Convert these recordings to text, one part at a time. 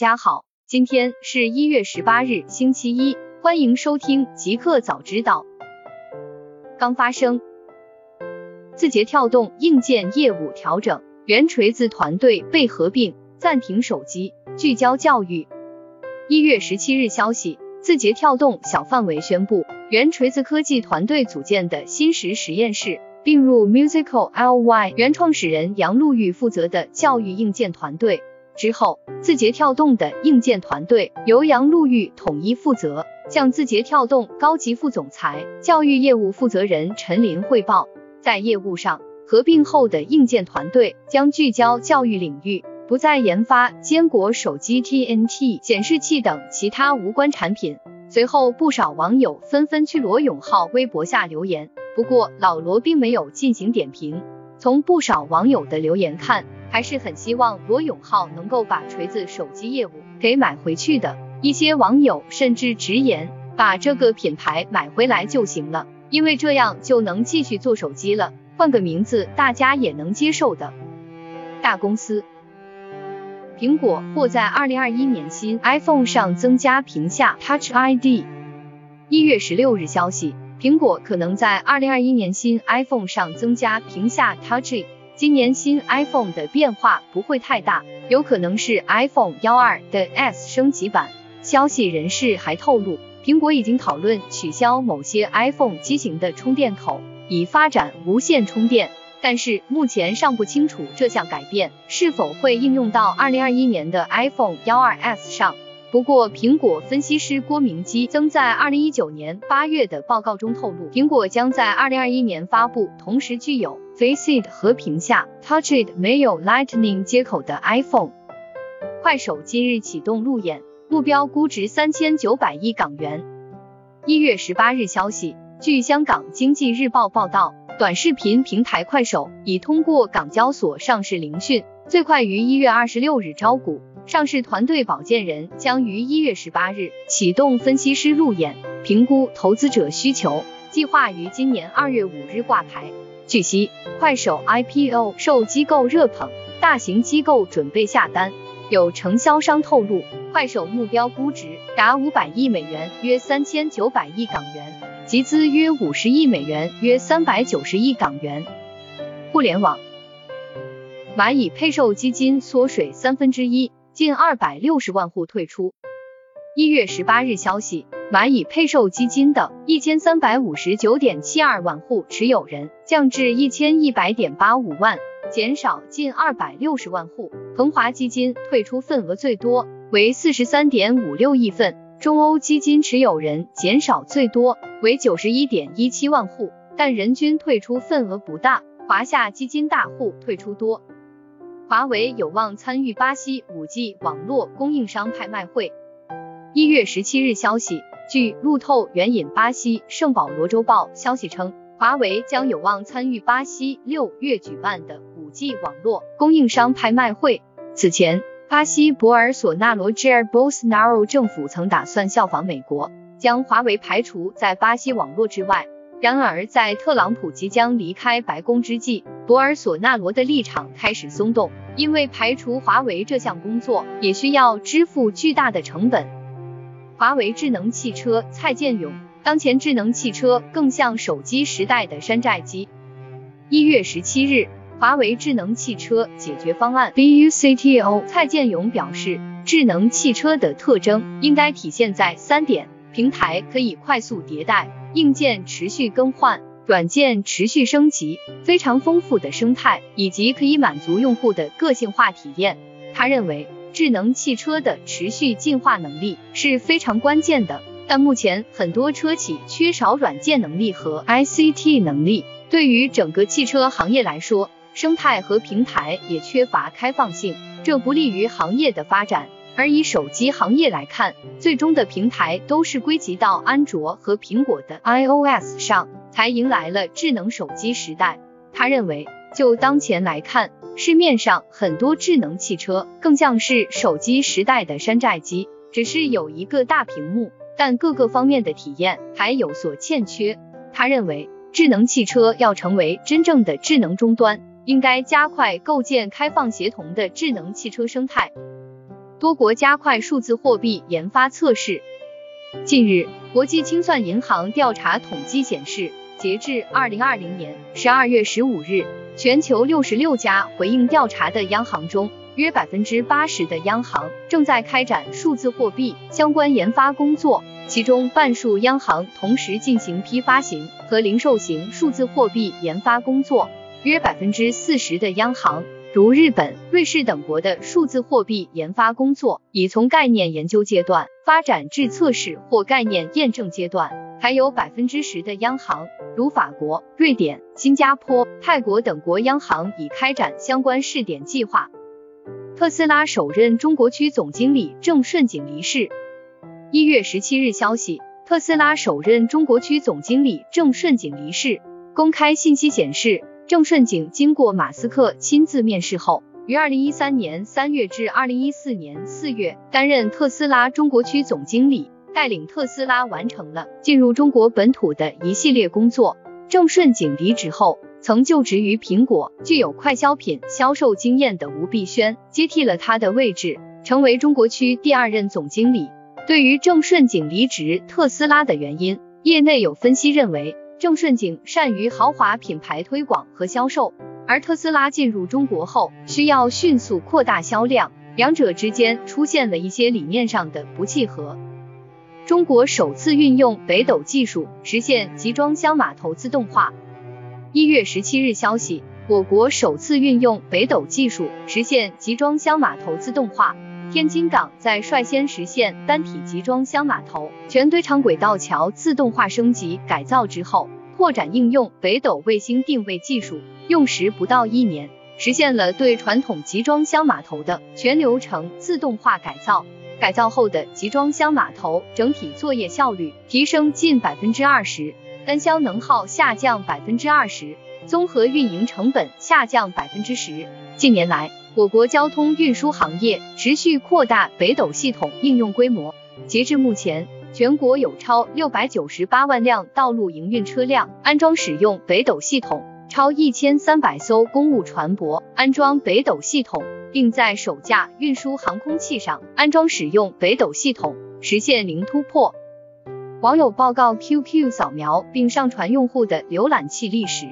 大家好，今天是一月十八日，星期一，欢迎收听极客早知道。刚发生，字节跳动硬件业务调整，原锤子团队被合并，暂停手机，聚焦教育。一月十七日消息，字节跳动小范围宣布，原锤子科技团队组建的新石实验室并入 Musical Ly，原创始人杨璐玉负责的教育硬件团队。之后，字节跳动的硬件团队由杨璐玉统一负责，向字节跳动高级副总裁、教育业务负责人陈林汇报。在业务上，合并后的硬件团队将聚焦教育领域，不再研发坚果手机、TNT 显示器等其他无关产品。随后，不少网友纷纷去罗永浩微博下留言，不过老罗并没有进行点评。从不少网友的留言看，还是很希望罗永浩能够把锤子手机业务给买回去的。一些网友甚至直言，把这个品牌买回来就行了，因为这样就能继续做手机了，换个名字大家也能接受的。大公司，苹果或在二零二一年新 iPhone 上增加屏下 Touch ID。一月十六日消息，苹果可能在二零二一年新 iPhone 上增加屏下 Touch。今年新 iPhone 的变化不会太大，有可能是 iPhone 幺二的 S 升级版。消息人士还透露，苹果已经讨论取消某些 iPhone 机型的充电口，以发展无线充电，但是目前尚不清楚这项改变是否会应用到二零二一年的 iPhone 幺二 S 上。不过，苹果分析师郭明基曾在二零一九年八月的报告中透露，苹果将在二零二一年发布同时具有 Face ID 和屏下 Touch ID 没有 Lightning 接口的 iPhone。快手今日启动路演，目标估值三千九百亿港元。一月十八日消息，据香港经济日报报道，短视频平台快手已通过港交所上市聆讯，最快于一月二十六日招股。上市团队保荐人将于一月十八日启动分析师路演，评估投资者需求，计划于今年二月五日挂牌。据悉，快手 IPO 受机构热捧，大型机构准备下单。有承销商透露，快手目标估值达五百亿美元，约三千九百亿港元，集资约五十亿美元，约三百九十亿港元。互联网，蚂蚁配售基金缩水三分之一。近二百六十万户退出。一月十八日消息，蚂蚁配售基金的一千三百五十九点七二万户持有人降至一千一百点八五万，减少近二百六十万户。恒华基金退出份额最多，为四十三点五六亿份。中欧基金持有人减少最多，为九十一点一七万户，但人均退出份额不大。华夏基金大户退出多。华为有望参与巴西 5G 网络供应商拍卖会。一月十七日消息，据路透援引巴西圣保罗州报消息称，华为将有望参与巴西六月举办的 5G 网络供应商拍卖会。此前，巴西博尔索纳罗 Jair Bolsonaro 政府曾打算效仿美国，将华为排除在巴西网络之外。然而，在特朗普即将离开白宫之际，博尔索纳罗的立场开始松动，因为排除华为这项工作也需要支付巨大的成本。华为智能汽车蔡建勇，当前智能汽车更像手机时代的山寨机。一月十七日，华为智能汽车解决方案 BU CTO 蔡建勇表示，智能汽车的特征应该体现在三点：平台可以快速迭代。硬件持续更换，软件持续升级，非常丰富的生态，以及可以满足用户的个性化体验。他认为，智能汽车的持续进化能力是非常关键的，但目前很多车企缺少软件能力和 ICT 能力。对于整个汽车行业来说，生态和平台也缺乏开放性，这不利于行业的发展。而以手机行业来看，最终的平台都是归集到安卓和苹果的 iOS 上，才迎来了智能手机时代。他认为，就当前来看，市面上很多智能汽车更像是手机时代的山寨机，只是有一个大屏幕，但各个方面的体验还有所欠缺。他认为，智能汽车要成为真正的智能终端，应该加快构建开放协同的智能汽车生态。多国加快数字货币研发测试。近日，国际清算银行调查统计显示，截至二零二零年十二月十五日，全球六十六家回应调查的央行中，约百分之八十的央行正在开展数字货币相关研发工作，其中半数央行同时进行批发型和零售型数字货币研发工作，约百分之四十的央行。如日本、瑞士等国的数字货币研发工作已从概念研究阶段发展至测试或概念验证阶段，还有百分之十的央行，如法国、瑞典、新加坡、泰国等国央行已开展相关试点计划。特斯拉首任中国区总经理郑顺景离世。一月十七日消息，特斯拉首任中国区总经理郑顺景离世。公开信息显示。郑顺景经过马斯克亲自面试后，于二零一三年三月至二零一四年四月担任特斯拉中国区总经理，带领特斯拉完成了进入中国本土的一系列工作。郑顺景离职后，曾就职于苹果、具有快消品销售经验的吴碧轩接替了他的位置，成为中国区第二任总经理。对于郑顺景离职特斯拉的原因，业内有分析认为。郑顺景善于豪华品牌推广和销售，而特斯拉进入中国后需要迅速扩大销量，两者之间出现了一些理念上的不契合。中国首次运用北斗技术实现集装箱码头自动化。一月十七日消息，我国首次运用北斗技术实现集装箱码头自动化。天津港在率先实现单体集装箱码头全堆场轨道桥自动化升级改造之后，拓展应用北斗卫星定位技术，用时不到一年，实现了对传统集装箱码头的全流程自动化改造。改造后的集装箱码头整体作业效率提升近百分之二十，单箱能耗下降百分之二十，综合运营成本下降百分之十。近年来，我国交通运输行业持续扩大北斗系统应用规模，截至目前，全国有超六百九十八万辆道路营运车辆安装使用北斗系统，超一千三百艘公务船舶安装北斗系统，并在首架运输航空器上安装使用北斗系统，实现零突破。网友报告 QQ 扫描并上传用户的浏览器历史。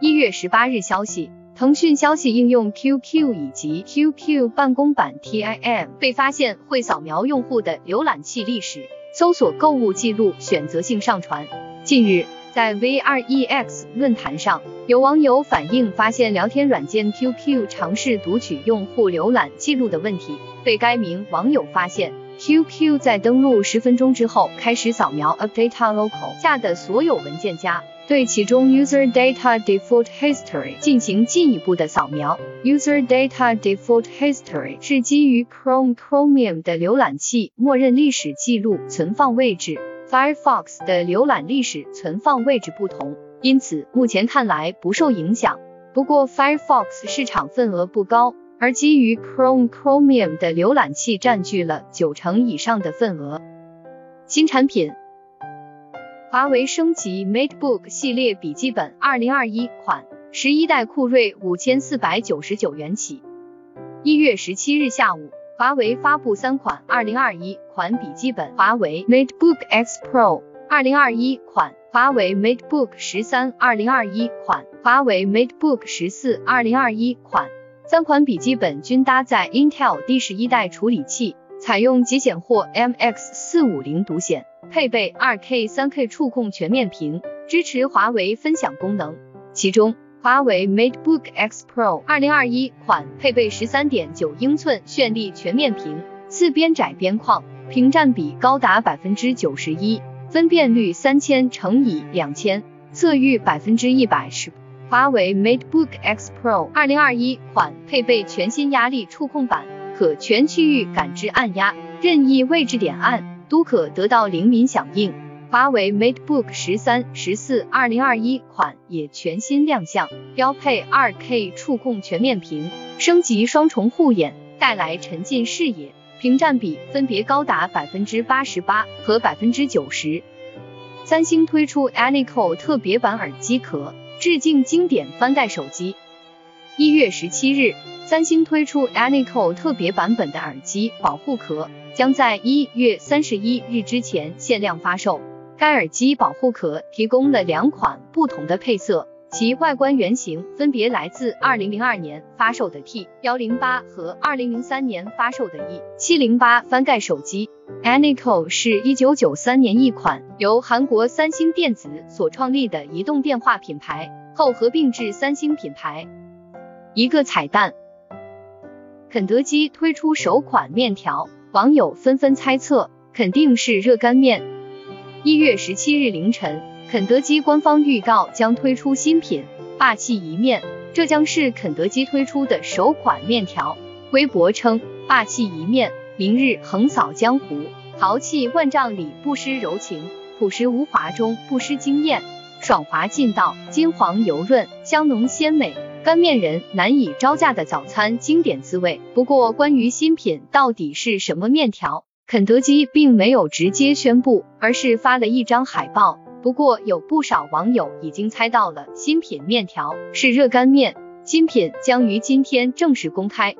一月十八日消息。腾讯消息应用 QQ 以及 QQ 办公版 TIM 被发现会扫描用户的浏览器历史、搜索购物记录，选择性上传。近日，在 VREX 论坛上，有网友反映发现聊天软件 QQ 尝试读取用户浏览记录的问题。被该名网友发现，QQ 在登录十分钟之后开始扫描 Update Local 下的所有文件夹。对其中 User Data Default History 进行进一步的扫描。User Data Default History 是基于 Chrome Chromium 的浏览器默认历史记录存放位置，Firefox 的浏览历史存放位置不同，因此目前看来不受影响。不过 Firefox 市场份额不高，而基于 Chrome Chromium 的浏览器占据了九成以上的份额。新产品。华为升级 MateBook 系列笔记本，二零二一款十一代酷睿五千四百九十九元起。一月十七日下午，华为发布三款二零二一款笔记本：华为 MateBook X Pro 二零二一款、华为 MateBook 十三二零二一款、华为 MateBook 十四二零二一款。三款笔记本均搭载 Intel 第十一代处理器，采用极显或 MX 四五零独显。配备 2K、3K 触控全面屏，支持华为分享功能。其中，华为 MateBook X Pro 2021款配备13.9英寸绚丽全面屏，四边窄边框，屏占比高达百分之九十一，分辨率三千乘以两千，色域百分之一百十。华为 MateBook X Pro 2021款配备全新压力触控板，可全区域感知按压，任意位置点按。都可得到灵敏响应。华为 MateBook 十三、十四二零二一款也全新亮相，标配二 K 触控全面屏，升级双重护眼，带来沉浸视野，屏占比分别高达百分之八十八和百分之九十。三星推出 Anico 特别版耳机壳，致敬经典翻盖手机。一月十七日。三星推出 Anyco 特别版本的耳机保护壳，将在一月三十一日之前限量发售。该耳机保护壳提供了两款不同的配色，其外观原型分别来自二零零二年发售的 T 幺零八和二零零三年发售的 E 七零八翻盖手机。Anyco 是一九九三年一款由韩国三星电子所创立的移动电话品牌，后合并至三星品牌。一个彩蛋。肯德基推出首款面条，网友纷纷猜测肯定是热干面。一月十七日凌晨，肯德基官方预告将推出新品霸气一面，这将是肯德基推出的首款面条。微博称霸气一面，明日横扫江湖，豪气万丈里不失柔情，朴实无华中不失惊艳，爽滑劲道，金黄油润，香浓鲜美。干面人难以招架的早餐经典滋味。不过，关于新品到底是什么面条，肯德基并没有直接宣布，而是发了一张海报。不过，有不少网友已经猜到了，新品面条是热干面。新品将于今天正式公开。